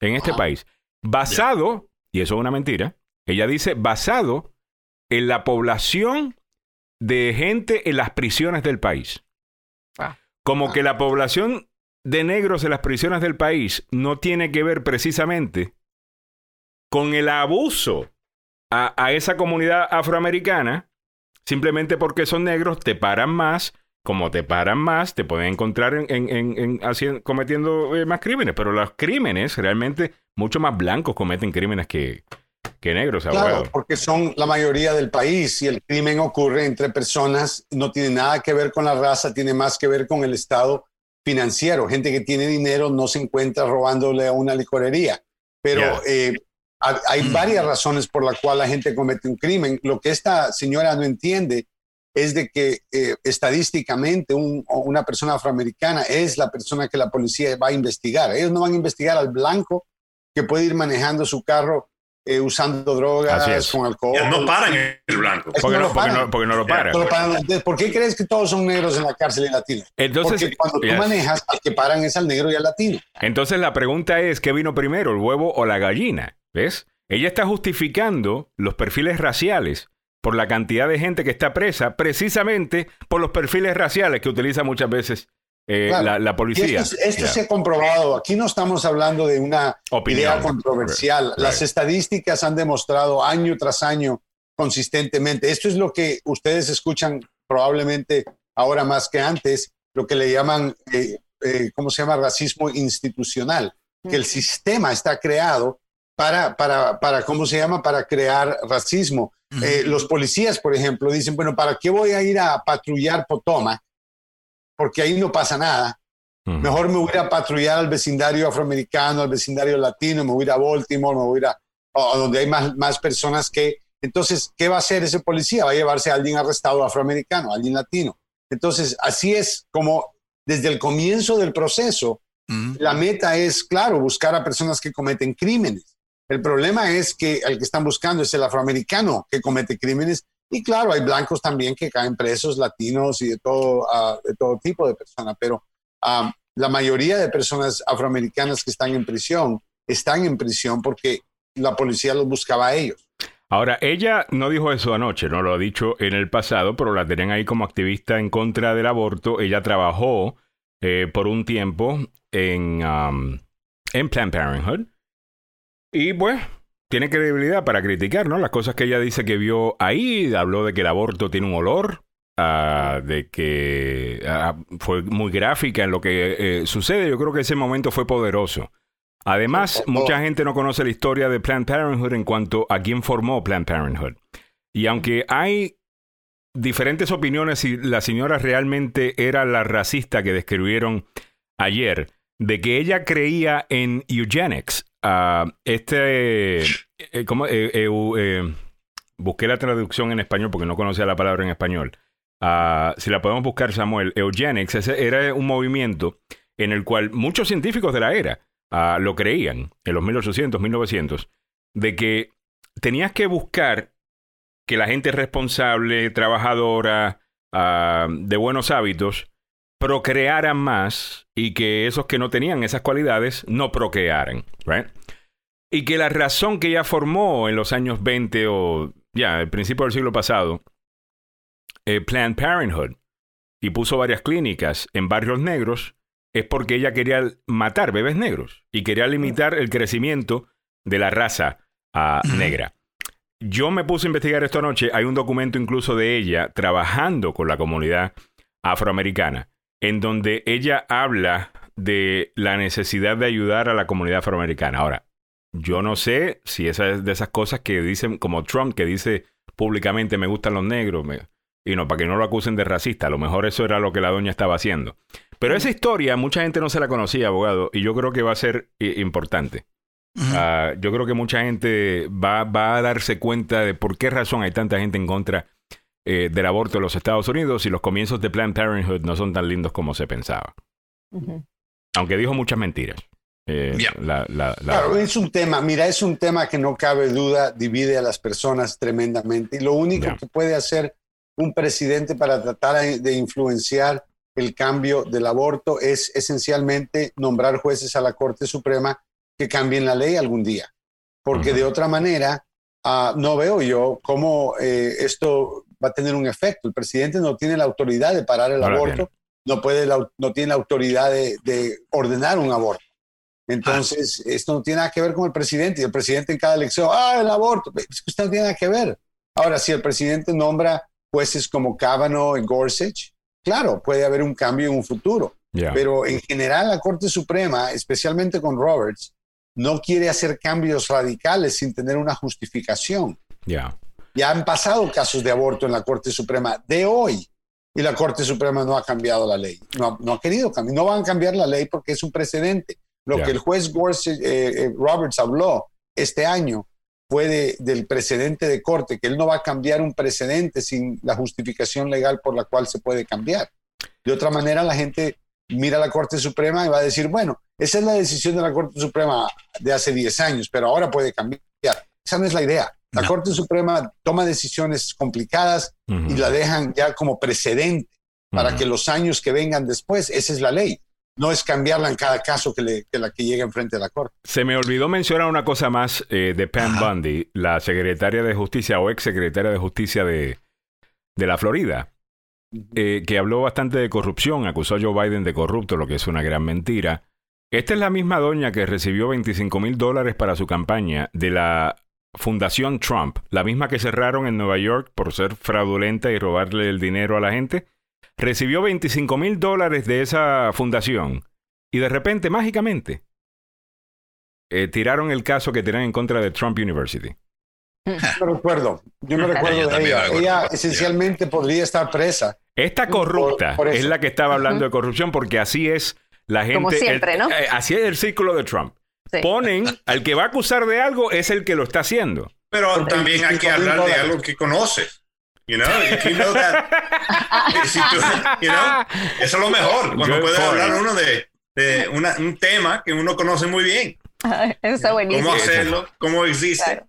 en este país. Basado, y eso es una mentira, ella dice basado en la población de gente en las prisiones del país. Como que la población de negros en las prisiones del país no tiene que ver precisamente con el abuso a, a esa comunidad afroamericana, simplemente porque son negros, te paran más, como te paran más, te pueden encontrar en, en- en- en haciendo- cometiendo eh, más crímenes, pero los crímenes realmente mucho más blancos cometen crímenes que, que negros, Claro, abogado. porque son la mayoría del país y el crimen ocurre entre personas, no tiene nada que ver con la raza, tiene más que ver con el estado financiero. Gente que tiene dinero no se encuentra robándole a una licorería. Pero Ya. eh, ha- hay varias razones por las cuales la gente comete un crimen. Lo que esta señora no entiende es de que eh, estadísticamente un- una persona afroamericana es la persona que la policía va a investigar. Ellos no van a investigar al blanco que puede ir manejando su carro eh, usando drogas, con alcohol. Ya no paran en el blanco. Porque no no, lo porque paran. no- porque no lo paran. No lo paran. Entonces, ¿Por qué crees que todos son negros en la cárcel y latinos? Entonces, Porque cuando tú manejas, al que paran es al negro y al latino. Entonces la pregunta es, ¿qué vino primero, el huevo o la gallina? ¿Ves? Ella está justificando los perfiles raciales por la cantidad de gente que está presa, precisamente por los perfiles raciales que utiliza muchas veces eh, Claro. la, la Y policía. esto, esto Ya. se ha comprobado. Aquí no estamos hablando de una Opinión. idea controversial. Right. Las estadísticas han demostrado año tras año consistentemente. Esto es lo que ustedes escuchan probablemente ahora más que antes, lo que le llaman, eh, eh, ¿cómo se llama? Racismo institucional. Que el sistema está creado para, para, para, ¿cómo se llama? Para crear racismo. Eh, los policías, por ejemplo, dicen, bueno, ¿para qué voy a ir a patrullar Potomac? Porque ahí no pasa nada. Mejor me voy a ir a patrullar al vecindario afroamericano, al vecindario latino, me voy a ir a Baltimore, me voy a ir a, a donde hay más, más personas que... Entonces, ¿qué va a hacer ese policía? Va a llevarse a alguien arrestado afroamericano, a alguien latino. Entonces, así es como desde el comienzo del proceso, la meta es, claro, buscar a personas que cometen crímenes. El problema es que el que están buscando es el afroamericano que comete crímenes. Y claro, hay blancos también que caen presos, latinos y de todo, ah, de todo tipo de personas. Pero ah, la mayoría de personas afroamericanas que están en prisión están en prisión porque la policía los buscaba a ellos. Ahora, ella no dijo eso anoche, no lo ha dicho en el pasado, pero la tenían ahí como activista en contra del aborto. Ella trabajó eh, por un tiempo en, um, en Planned Parenthood. Y pues, tiene credibilidad para criticar, ¿no? Las cosas que ella dice que vio ahí, habló de que el aborto tiene un olor, ah, de que ah, fue muy gráfica en lo que eh, sucede. Yo creo que ese momento fue poderoso. Además, Oh, oh. mucha gente no conoce la historia de Planned Parenthood en cuanto a quién formó Planned Parenthood. Y aunque hay diferentes opiniones si la señora realmente era la racista que describieron ayer, de que ella creía en eugenics, ah, este, eh. Eh, eh, busqué la traducción en español porque no conocía la palabra en español. Ah, si la podemos buscar, Samuel, eugenics era un movimiento en el cual muchos científicos de la era ah, lo creían, en los 1800, 1900, de que tenías que buscar que la gente responsable, trabajadora, de buenos hábitos, procrearan más y que esos que no tenían esas cualidades no procrearan, right? Y que la razón que ella formó en los años 20 o ya, el principio del siglo pasado, eh, Planned Parenthood, y puso varias clínicas en barrios negros, es porque ella quería matar bebés negros y quería limitar el crecimiento de la raza ah, negra. yo me puse a investigar esta noche. Hay un documento incluso de ella trabajando con la comunidad afroamericana, en donde ella habla de la necesidad de ayudar a la comunidad afroamericana. Ahora, yo no sé si esa es de esas cosas que dicen, como Trump, que dice públicamente me gustan los negros, me- y no, para que no lo acusen de racista. A lo mejor eso era lo que la doña estaba haciendo. Pero esa historia, mucha gente no se la conocía, abogado, y yo creo que va a ser importante. Ah, yo creo que mucha gente va, va a darse cuenta de por qué razón hay tanta gente en contra eh, del aborto en los Estados Unidos y los comienzos de Planned Parenthood no son tan lindos como se pensaba. Aunque dijo muchas mentiras. Eh, Ya. la- la- la- Claro, es un tema, mira, es un tema que no cabe duda, divide a las personas tremendamente. Y lo único que puede hacer un presidente para tratar de influenciar el cambio del aborto es esencialmente nombrar jueces a la Corte Suprema que cambien la ley algún día. Porque de otra manera, ah, no veo yo cómo eh, esto va a tener un efecto. El presidente no tiene la autoridad de parar el aborto, no, puede la- no tiene la autoridad de, de ordenar un aborto. Entonces, esto no tiene nada que ver con el presidente. Y el presidente en cada elección, ah, el aborto. Esto no tiene nada que ver. Ahora, si el presidente nombra jueces como Kavanaugh y Gorsuch, claro, puede haber un cambio en un futuro. Pero en general, la Corte Suprema, especialmente con Roberts, no quiere hacer cambios radicales sin tener una justificación. Ya. Ya han pasado casos de aborto en la Corte Suprema de hoy y la Corte Suprema no ha cambiado la ley. No, ha- no ha querido cambiar. No van a cambiar la ley porque es un precedente. Lo que el juez Gorsuch, eh, eh, Roberts habló este año fue de- del precedente de corte, que él no va a cambiar un precedente sin la justificación legal por la cual se puede cambiar. De otra manera, la gente mira a la Corte Suprema y va a decir, bueno, esa es la decisión de la Corte Suprema de hace 10 años, pero ahora puede cambiar. Esa no es la idea. La No. Corte Suprema toma decisiones complicadas y la dejan ya como precedente para que los años que vengan después, esa es la ley. No es cambiarla en cada caso que, le- que la que llegue enfrente de la Corte. Se me olvidó mencionar una cosa más eh, de Pam Ajá. Bundy, la secretaria de Justicia o ex secretaria de Justicia de, de la Florida, eh, que habló bastante de corrupción, acusó a Joe Biden de corrupto, lo que es una gran mentira. Esta es la misma doña que recibió 25 mil dólares para su campaña de la Fundación Trump, la misma que cerraron en Nueva York por ser fraudulenta y robarle el dinero a la gente. Recibió 25 mil dólares de esa fundación y de repente, mágicamente, eh, tiraron el caso que tenían en contra de Trump University. Yo me recuerdo, yo me recuerdo Yo de ella. Ella esencialmente podría estar presa. Esta corrupta por es la que estaba hablando de corrupción porque así es la gente. Como siempre, el- ¿no? eh, así es el círculo de Trump. Sí. Ponen al que va a acusar de algo es el que lo está haciendo. Pero también hay que hablar de algo que conoces. You know, if you know that, si tú- you know, eso es lo mejor. Cuando Good puede point. hablar uno de, de una- un tema que uno conoce muy bien. Eso está buenísimo. Cómo hacerlo, cómo existe. Claro.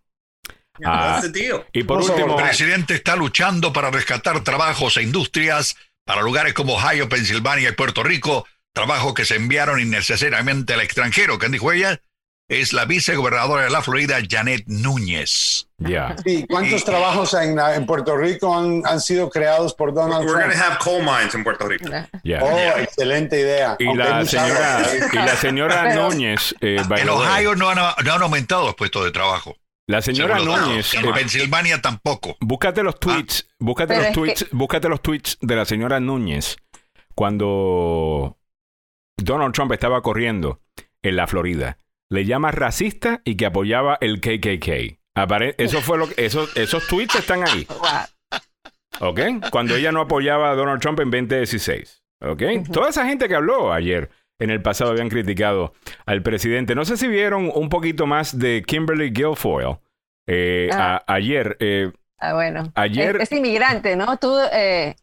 Ah. that's the deal. Y por último, El presidente está luchando para rescatar trabajos e industrias para lugares como Ohio, Pensilvania y Puerto Rico, trabajos que se enviaron innecesariamente al extranjero. ¿Quién dijo ella? Es la vicegobernadora de la Florida, Janet Núñez. ya. Sí, ¿Cuántos trabajos en, en Puerto Rico han, han sido creados por Donald We're going Trump? to have coal mines en Puerto Rico. ya. Oh, excelente idea. Y la señora, y la señora Núñez, eh, En Ohio no han, no han aumentado los puestos de trabajo. la señora. Núñez, En eh, Pensilvania tampoco. búscate los tweets, búscate Pero los tweets, búscate los tweets de la señora Núñez cuando Donald Trump estaba corriendo en la Florida. Le llama racista y que apoyaba el KKK. Apare- eso fue lo que, esos, esos tweets están ahí. ¿Ok? Cuando ella no apoyaba a Donald Trump en 2016. ¿Ok? Toda esa gente que habló ayer en el pasado habían criticado al presidente. No sé si vieron un poquito más de Kimberly Guilfoyle eh, Ah. a- ayer. eh, Ah, bueno. Ayer- Es, es inmigrante, ¿no? Tú. Eh,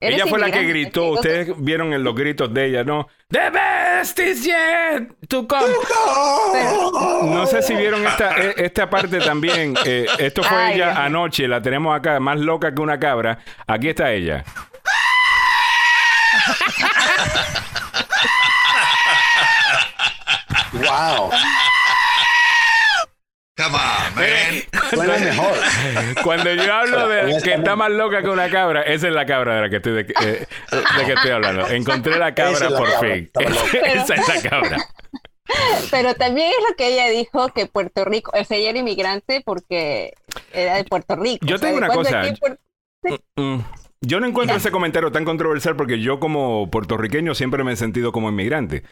ella fue la que gritó. Ustedes vieron en los gritos de ella, ¿no? The best is yet to come. No sé si vieron esta, e- esta parte también. Eh, esto fue Ay, ella anoche. La tenemos acá, más loca que una cabra. Aquí está ella. Wow, Come on, man. suena mejor. Cuando yo hablo de que está más loca que una cabra, esa es la cabra de la que estoy, de, eh, de que estoy hablando. Encontré la cabra Esa es la por cabra, fin. esa es la cabra. Pero también es lo que ella dijo, que Puerto Rico, o sea, ella era inmigrante porque era de Puerto Rico. Yo O sea, tengo ¿de una cosa. Mm, Yo no encuentro ese comentario tan controversial porque yo como puertorriqueño siempre me he sentido como inmigrante.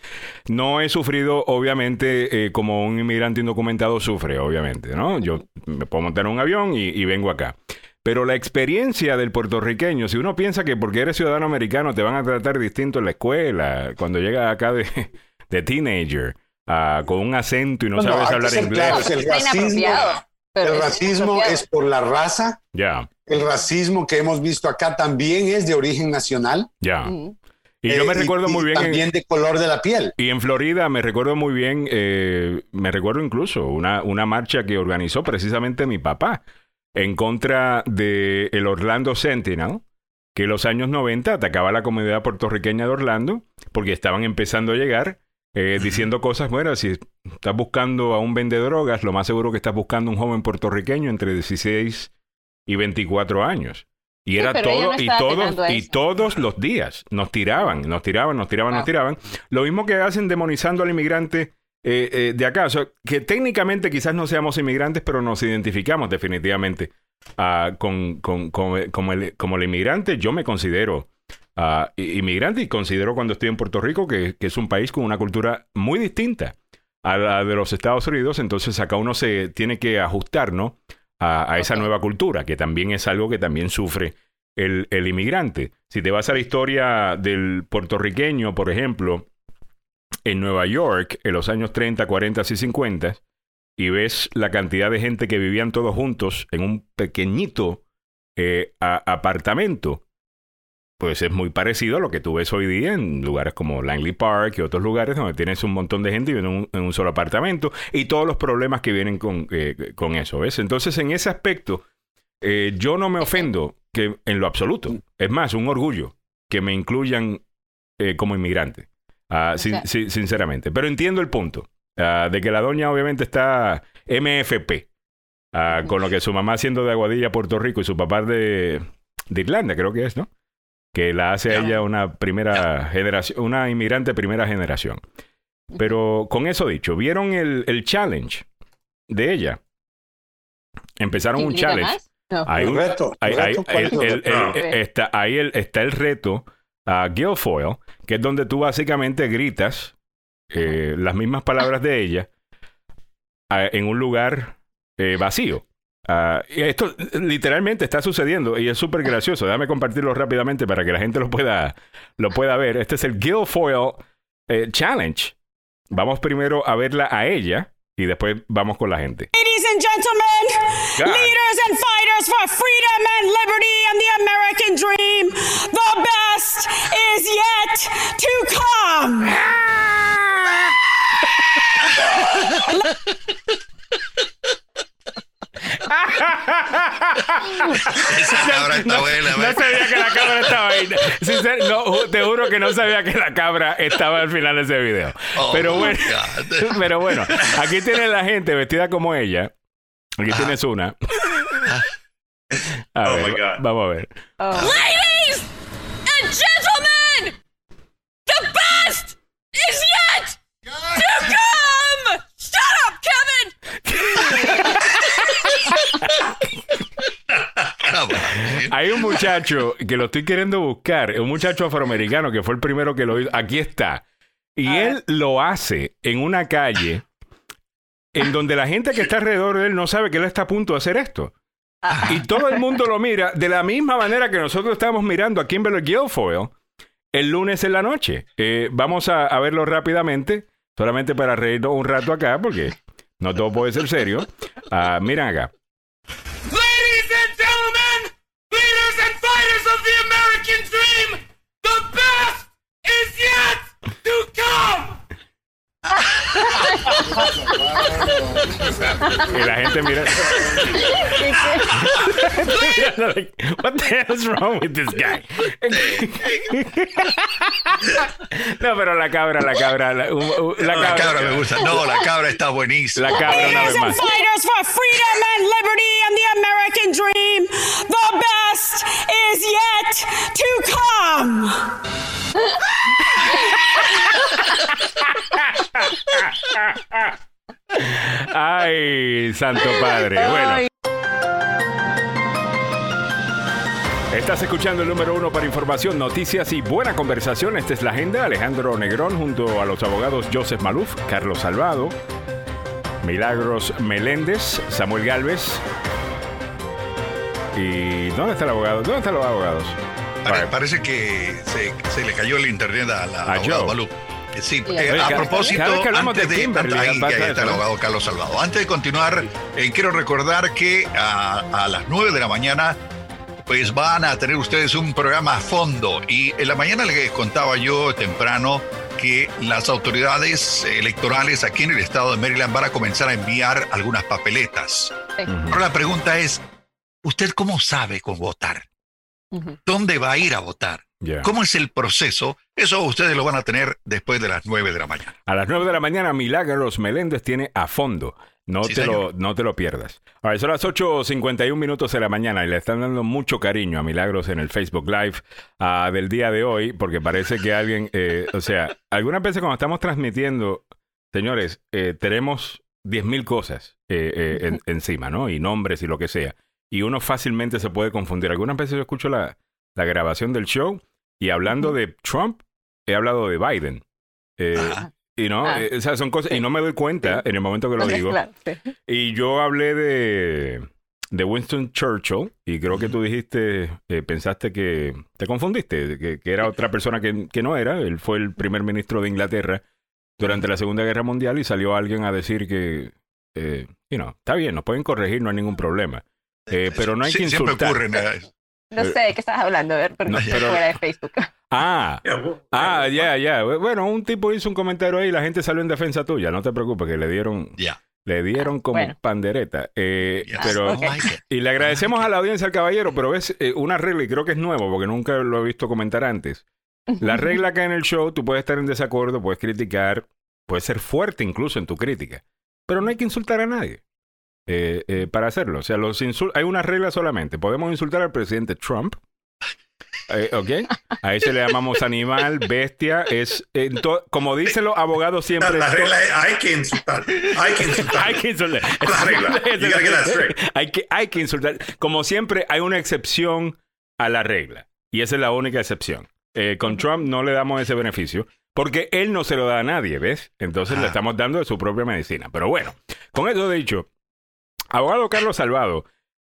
No he sufrido, obviamente, eh, como un inmigrante indocumentado sufre, obviamente, ¿no? Yo me puedo montar en un avión y, y vengo acá. Pero la experiencia del puertorriqueño, si uno piensa que porque eres ciudadano americano te van a tratar distinto en la escuela, cuando llegas acá de, de teenager, ah, con un acento y no, sabes hablar inglés, claros, el racismo, pero el racismo es por la raza. ya, El racismo que hemos visto acá también es de origen nacional. ya. Y yo me Eh, recuerdo y muy bien... en- También de color de la piel. Y en Florida me recuerdo muy bien, eh, me recuerdo incluso una, una marcha que organizó precisamente mi papá en contra de el Orlando Sentinel, que en los años 90 atacaba a la comunidad puertorriqueña de Orlando porque estaban empezando a llegar eh, diciendo cosas, bueno, si estás buscando a un vende drogas, lo más seguro que estás buscando un joven puertorriqueño entre 16 y 24 años. Y Sí, era todo, no y todos, y todos los días nos tiraban, nos tiraban, nos tiraban, nos tiraban. Lo mismo que hacen demonizando al inmigrante eh, eh, de acá. O sea, que técnicamente quizás no seamos inmigrantes, pero nos identificamos definitivamente ah, con, con- con- como, el, como el inmigrante. Yo me considero ah, inmigrante y considero cuando estoy en Puerto Rico que, que es un país con una cultura muy distinta a la de los Estados Unidos. Entonces acá uno se tiene que ajustar, ¿no? A, a esa nueva cultura, que también es algo que también sufre el, el inmigrante. Si te vas a la historia del puertorriqueño, por ejemplo, en Nueva York, en los años 30, 40 y 50, y ves la cantidad de gente que vivían todos juntos en un pequeñito eh, a- apartamento, pues es muy parecido a lo que tú ves hoy día en lugares como Langley Park y otros lugares donde tienes un montón de gente viviendo en un, en un solo apartamento y todos los problemas que vienen con, eh, con eso, ¿ves? Entonces, en ese aspecto, eh, yo no me ofendo que en lo absoluto. Es más, un orgullo que me incluyan eh, como inmigrante, ah, sin- sinceramente. Pero entiendo el punto ah, de que la doña obviamente está MFP, ah, con lo que su mamá siendo de Aguadilla, Puerto Rico, y su papá de, de Irlanda, creo que es, ¿no? Que la hace a ella una primera generación, una inmigrante primera generación. Pero con eso dicho, ¿vieron el, el challenge de ella? Empezaron un ¿Implica challenge. más? No. Hay un- reto. Ahí, está, ahí el- está el reto a Guilfoyle, que es donde tú básicamente gritas eh, las mismas palabras de ella ah, en un lugar eh, vacío. Ah, y esto literalmente está sucediendo y es súper gracioso. Déjame compartirlo rápidamente para que la gente lo pueda, lo pueda ver. Este es el Guilfoyle eh, Challenge. Vamos primero a verla a ella y después vamos con la gente. Ladies and gentlemen, God. leaders and fighters for freedom and liberty and the American dream, the best is yet to come. Esa cabra está no, buena, no sabía que la cabra estaba ahí. Sincer- no, te juro que no sabía que la cabra estaba al final de ese video. Oh, pero bueno, pero bueno, aquí tienes la gente vestida como ella. Aquí tienes una. A Oh, ver, my God. vamos a ver. Oh. Ladies and gentlemen, the best is yet to come. Shut up, Kevin. Ah, bueno. Hay un muchacho que lo estoy queriendo buscar, un muchacho afroamericano que fue el primero que lo hizo. Aquí está. Y A él lo hace en una calle en donde la gente que está alrededor de él no sabe que él está a punto de hacer esto. Y todo el mundo lo mira de la misma manera que nosotros estamos mirando a Kimberly Guilfoyle el lunes en la noche. Eh, vamos a, a verlo rápidamente, solamente para reírnos un rato acá, porque no todo puede ser serio. Ah, miren acá. To come. Y la gente mira. like, What the hell is wrong with this guy? no, pero la cabra, la cabra, la, u- u- la La cabra, cabra me gusta. No, la cabra está buenísima. La cabra una vez más. fighters for freedom and liberty and the American dream, the best is yet to come. Ay, Santo Padre. Bueno. Estás escuchando el número uno para información, noticias y buena conversación. Esta es la agenda. Alejandro Negrón junto a los abogados Joseph Maluf, Carlos Salvado, Milagros Meléndez, Samuel Galvez. ¿Y dónde está el abogado? ¿Dónde están los abogados? Pare- parece que se, se le cayó el internet a la A abogado Joe. Eh, Sí, eh, a- propósito, antes de ahí, está el abogado Carlos Salvado. Antes de continuar, eh, quiero recordar que a, a las 9 de la mañana pues van a tener ustedes un programa a fondo y en la mañana les contaba yo temprano que las autoridades electorales aquí en el estado de Maryland van a comenzar a enviar algunas papeletas. Sí. Ahora la pregunta es, ¿usted cómo sabe con votar? ¿Dónde va a ir a votar? ¿Cómo es el proceso? Eso ustedes lo van a tener después de las 9 de la mañana. A las 9 de la mañana, Milagros Meléndez tiene a fondo. No, Sí, te, lo, no te lo pierdas. Ahora, son las 8.51 minutos de la mañana y le están dando mucho cariño a Milagros en el Facebook Live ah, del día de hoy, porque parece que alguien, eh, o sea, algunas veces cuando estamos transmitiendo, señores, eh, tenemos 10.000 cosas eh, eh, en- encima, ¿no? Y nombres y lo que sea. Y uno fácilmente se puede confundir. Algunas veces yo escucho la, la grabación del show y hablando de Trump, he hablado de Biden. Eh, y no, Ah. eh, o sea, son cosas, y no me doy cuenta en el momento que lo digo. Claro, sí. Y yo hablé de, de Winston Churchill, y creo que tú dijiste, eh, pensaste que te confundiste, que, que era otra persona que, que no era. Él fue el primer ministro de Inglaterra durante la Segunda Guerra Mundial y salió alguien a decir que, eh, you know, está bien, nos pueden corregir, no hay ningún problema. Eh, pero no hay Sí, que Siempre insultar. eh, No sé de qué estás hablando, a ver, pero No, estoy pero- fuera de Facebook. Ah, ah, ya, ya. Bueno, un tipo hizo un comentario ahí y la gente salió en defensa tuya. No te preocupes, que le dieron, Ya. le dieron como bueno. pandereta. Eh, Yes. pero, like it. y le agradecemos a la audiencia al caballero, pero es eh, una regla y creo que es nuevo porque nunca lo he visto comentar antes. La regla que en el show tú puedes estar en desacuerdo, puedes criticar, puedes ser fuerte incluso en tu crítica, pero no hay que insultar a nadie eh, eh, para hacerlo. O sea, los hay una regla solamente. Podemos insultar al presidente Trump. eh, ¿Ok? A ese le llamamos animal, bestia. Es to- como dicen los abogados siempre. la regla es, hay que insultar. Hay que insultar. hay que insultar. La regla. Hay, que, hay que insultar. Como siempre, hay una excepción a la regla. Y esa es la única excepción. Eh, con Trump no le damos ese beneficio porque él no se lo da a nadie, ¿ves? Entonces le Ah. estamos dando de su propia medicina. Pero bueno, con eso dicho, abogado Carlos Salvado,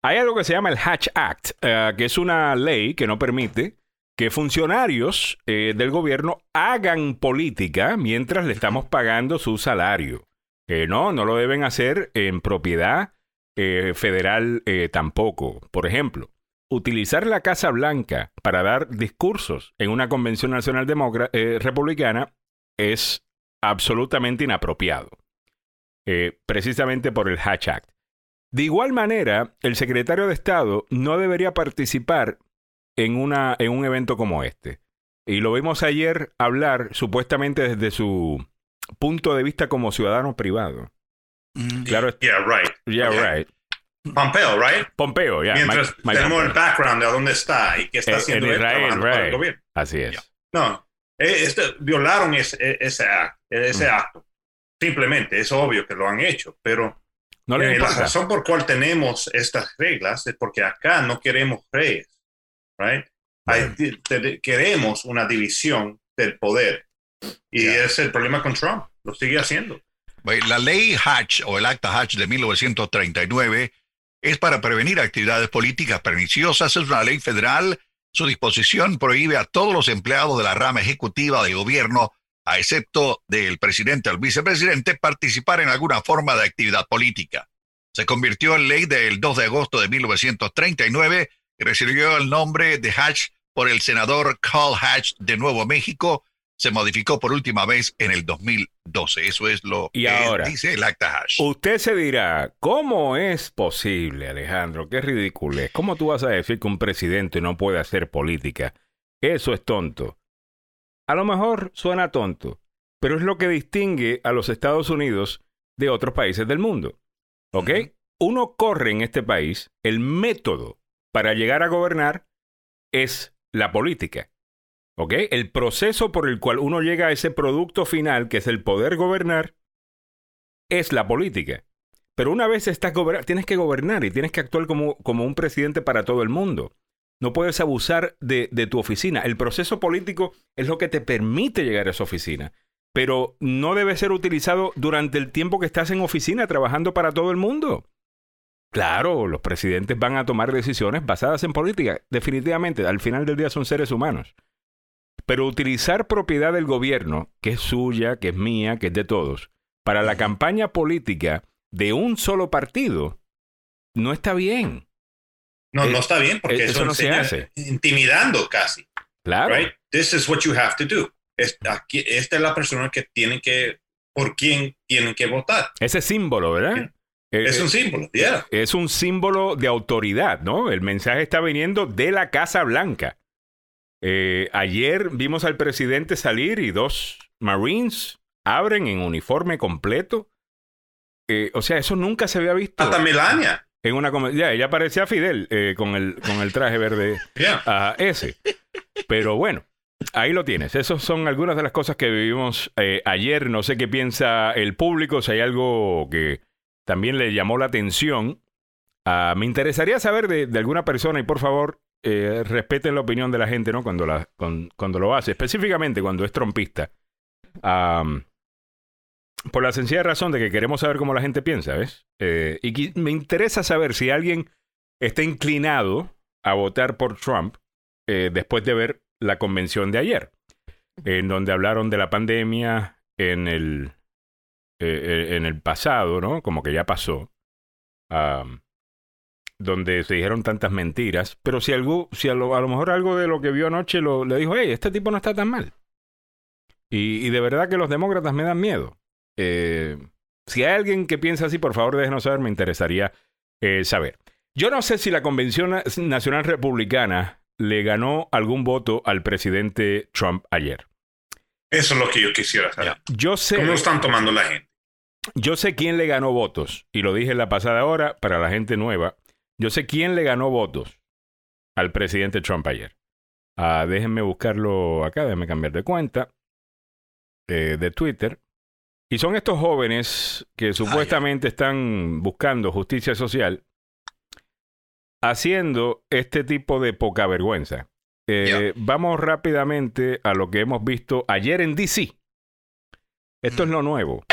hay algo que se llama el Hatch Act, eh, que es una ley que no permite que funcionarios eh, del gobierno hagan política mientras le estamos pagando su salario. Eh, no, no lo deben hacer en propiedad federal tampoco. Por ejemplo, utilizar la Casa Blanca para dar discursos en una convención nacional demócrata, eh, republicana es absolutamente inapropiado. Precisamente por el Hatch Act. De igual manera, el secretario de Estado no debería participar en, una, en un evento como este. Y lo vimos ayer hablar supuestamente desde su punto de vista como ciudadano privado. Mm, Claro, Yeah, right. yeah, Okay. right. Pompeo, right? Pompeo, ya. Mientras Mike- Mike tenemos el background de dónde está y qué está Eh, haciendo en Israel, trabajando para el right. gobierno. Así es. No, eh, este, violaron ese, eh, ese, act- ese Mm. acto. Simplemente, es obvio que lo han hecho, pero No eh, la razón por cual tenemos estas reglas es porque acá no queremos reyes, right? Hay- di- te- queremos una división del poder. Y ese es el problema con Trump. Lo sigue haciendo. La ley Hatch o el Acta Hatch de 1939 es para prevenir actividades políticas perniciosas. Es una ley federal. Su disposición prohíbe a todos los empleados de la rama ejecutiva del gobierno, a excepto del presidente o el vicepresidente, participar en alguna forma de actividad política. Se convirtió en ley del 2 de agosto de 1939 y recibió el nombre de Hatch por el senador Carl Hatch de Nuevo México. Se modificó por última vez en el 2012. Eso es lo Y que ahora, dice el Acta Hatch. Usted se dirá, ¿cómo es posible, Alejandro? Qué ridículo es. ¿Cómo tú vas a decir que un presidente no puede hacer política? Eso es tonto. A lo mejor suena tonto, pero es lo que distingue a los Estados Unidos de otros países del mundo. ¿Ok? Uno corre en este país, el método para llegar a gobernar es la política. ¿Ok? El proceso por el cual uno llega a ese producto final, que es el poder gobernar, es la política. Pero una vez estás gobernar, tienes que gobernar y tienes que actuar como, como un presidente para todo el mundo. No puedes abusar de, de tu oficina. El proceso político es lo que te permite llegar a esa oficina. Pero no debe ser utilizado durante el tiempo que estás en oficina trabajando para todo el mundo. Claro, los presidentes van a tomar decisiones basadas en política. Definitivamente, al final del día son seres humanos. Pero utilizar propiedad del gobierno, que es suya, que es mía, que es de todos, para la campaña política de un solo partido, no está bien. No, Eh, no está bien porque eh, eso, eso no se hace. intimidando casi. Claro. Right? This is what you have to do. Es- aquí- esta es la persona que tiene que, por quién tienen que votar. Ese símbolo, ¿verdad? Eh, Es eh, un símbolo, yeah. es un símbolo de autoridad, ¿no? El mensaje está viniendo de la Casa Blanca. Eh, ayer vimos al presidente salir y dos Marines abren en uniforme completo. Eh, o sea, eso nunca se había visto. Hasta Melania. En una come- ya, ella parecía Fidel eh, con, el, con el traje verde Yeah. ah, ese. Pero bueno, ahí lo tienes. Esas son algunas de las cosas que vivimos eh, ayer. No sé qué piensa el público, si hay algo que también le llamó la atención. Ah, me interesaría saber de, de alguna persona y por favor eh, respeten la opinión de la gente ¿no? cuando, la, con- cuando lo hace, específicamente cuando es trompista. Am, por la sencilla razón de que queremos saber cómo la gente piensa, ¿ves? Eh, y me interesa saber si alguien está inclinado a votar por Trump eh, después de ver la convención de ayer, en donde hablaron de la pandemia en el, eh, en el pasado, ¿no? Como que ya pasó. Donde se dijeron tantas mentiras, pero si, algo, si a, lo, a lo mejor algo de lo que vio anoche lo, le dijo, hey, este tipo no está tan mal. Y de verdad que los demócratas me dan miedo. Eh, si hay alguien que piensa así, por favor déjenos saber, me interesaría eh, saber. Yo no sé si la Convención Na- Nacional Republicana le ganó algún voto al presidente Trump ayer. Eso es lo que yo quisiera saber. Yo sé, ¿Cómo lo están tomando la gente? yo sé quién le ganó votos, y lo dije en la pasada hora para la gente nueva. Yo sé quién le ganó votos al presidente Trump ayer. Ah, déjenme buscarlo acá, déjenme cambiar de cuenta eh, de Twitter. Y son estos jóvenes que supuestamente están buscando justicia social haciendo este tipo de poca vergüenza. Eh, Vamos rápidamente a lo que hemos visto ayer en DC. Esto es lo nuevo.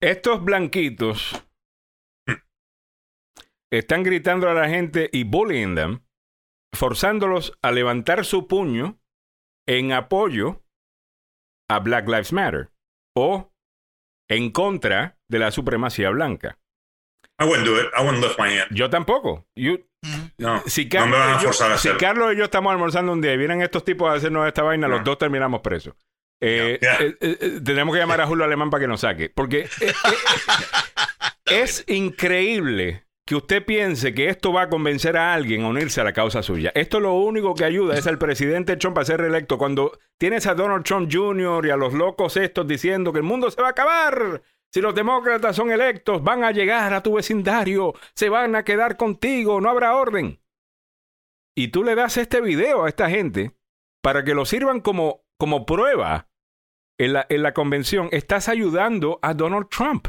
Estos blanquitos están gritando a la gente y bullying them, forzándolos a levantar su puño en apoyo a Black Lives Matter o en contra de la supremacía blanca. I wouldn't do it. I wouldn't lift my hand. Yo tampoco. You- No, si no Carlos, me van a y yo, forzar a si. Carlos y yo estamos almorzando un día y vienen estos tipos a hacernos esta vaina, los dos terminamos presos. Eh, eh, eh, tenemos que llamar a Julio Alemán para que nos saque. Porque es increíble que usted piense que esto va a convencer a alguien a unirse a la causa suya. Esto lo único que ayuda es al presidente Trump a ser reelecto. Cuando tienes a Donald Trump Jr. y a los locos estos diciendo que el mundo se va a acabar. Si los demócratas son electos, van a llegar a tu vecindario, se van a quedar contigo, no habrá orden. Y tú le das este video a esta gente para que lo sirvan como, como prueba en la, en la convención. Estás ayudando a Donald Trump.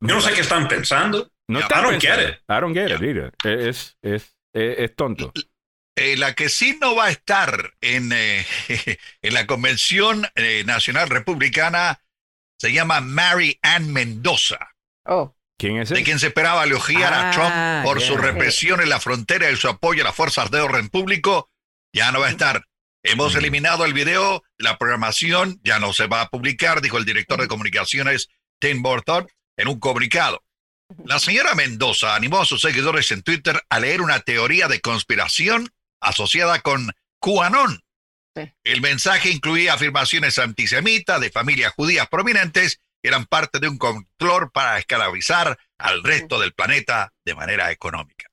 Yo no sé qué están pensando. No I está don't get it. I don't get it, either. Es, es, es, es tonto. Eh, la que sí no va a estar en, eh, en la Convención eh, Nacional Republicana se llama Mary Ann Mendoza, Oh, ¿Quién es de quien se esperaba elogiar Ah, a Trump por su represión en la frontera y su apoyo a las fuerzas de orden público. Ya no va a estar. Hemos Mm. eliminado el video, la programación ya no se va a publicar, dijo el director de comunicaciones Tim Burton en un comunicado. La señora Mendoza animó a sus seguidores en Twitter a leer una teoría de conspiración asociada con QAnon. Sí. El mensaje incluía afirmaciones antisemitas de familias judías prominentes que eran parte de un control para esclavizar al resto del planeta de manera económica.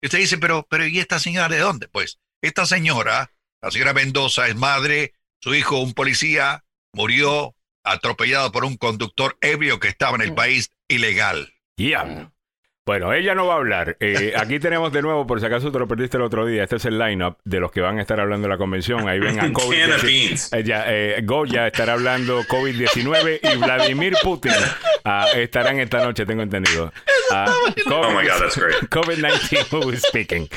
Y usted dice, pero, pero ¿y esta señora de dónde? Pues esta señora, la señora Mendoza, es madre, su hijo, un policía, murió atropellado por un conductor ebrio que estaba en el país ilegal. Diablo. Bueno, ella no va a hablar. Eh, aquí tenemos de nuevo, por si acaso te lo perdiste el otro día, este es el lineup de los que van a estar hablando en la convención. Ahí ven a COVID. Ella, eh, Goya estará hablando COVID-19 y Vladimir Putin ah, estarán esta noche, tengo entendido. Ah, Oh my God, that's great. COVID-19 who is speaking.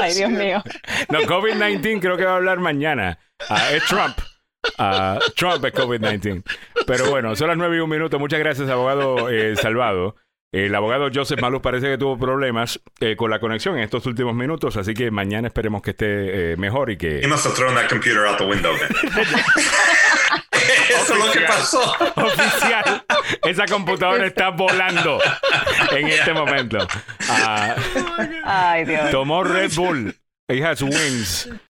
Ay, Dios mío. No, COVID-19 creo que va a hablar mañana. Ah, es Trump. Trump es COVID-19. Pero bueno, son las nueve y un minuto. Muchas gracias, abogado eh, Salvado. El abogado Joseph Maluz parece que tuvo problemas eh, con la conexión en estos últimos minutos, así que mañana esperemos que esté eh, mejor y que He must have thrown that computer out the window. Eso es lo que pasó. oficial esa computadora está volando en este momento. Ah, Ay, Dios. tomó Red Bull. It has wings.